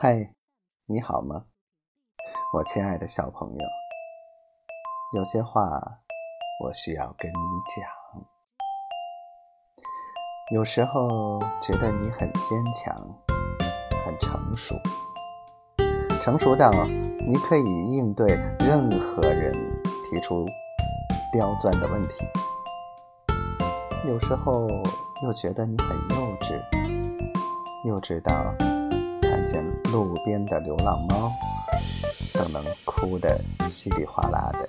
嗨，你好吗，我亲爱的小朋友？有些话我需要跟你讲。有时候觉得你很坚强，很成熟，成熟到你可以应对任何人提出刁钻的问题。有时候又觉得你很幼稚，幼稚到路边的流浪猫都能哭得稀里哗啦的。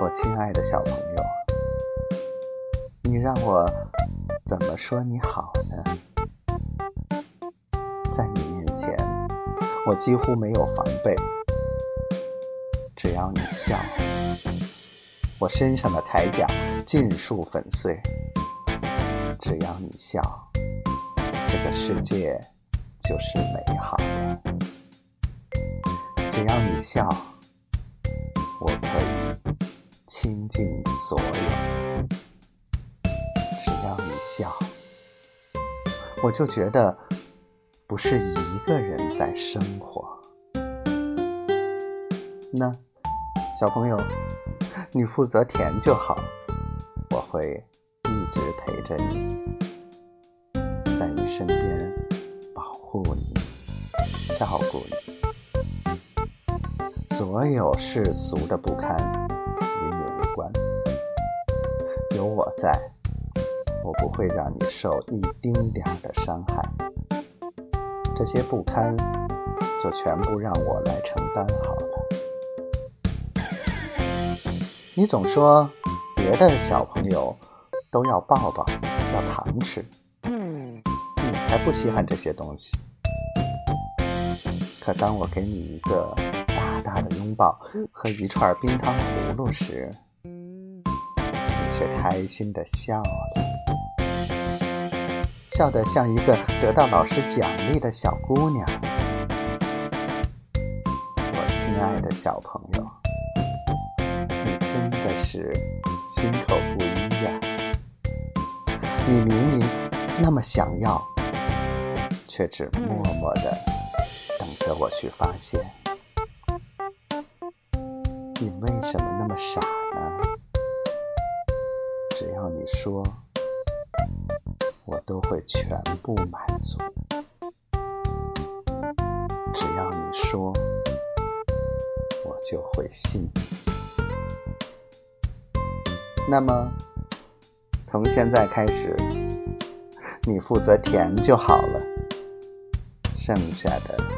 我亲爱的小朋友，你让我怎么说你好呢？在你面前，我几乎没有防备，只要你笑。我身上的铠甲尽数粉碎，只要你笑，这个世界就是美好的。只要你笑，我可以倾尽所有。只要你笑，我就觉得不是一个人在生活。那，小朋友。你负责甜就好，我会一直陪着你，在你身边保护你、照顾你。所有世俗的不堪与你无关，有我在，我不会让你受一丁点的伤害。这些不堪，就全部让我来承担好了。你总说别的小朋友都要抱抱，要糖吃，才不稀罕这些东西。可当我给你一个大大的拥抱和一串冰糖葫芦时，你却开心的笑了，笑得像一个得到老师奖励的小姑娘。我亲爱的小朋友。你真的是心口不一呀！你明明那么想要，却只默默的等着我去发现。你为什么那么傻呢？只要你说，我都会全部满足。只要你说，我就会信。那么，从现在开始，你负责填就好了，剩下的。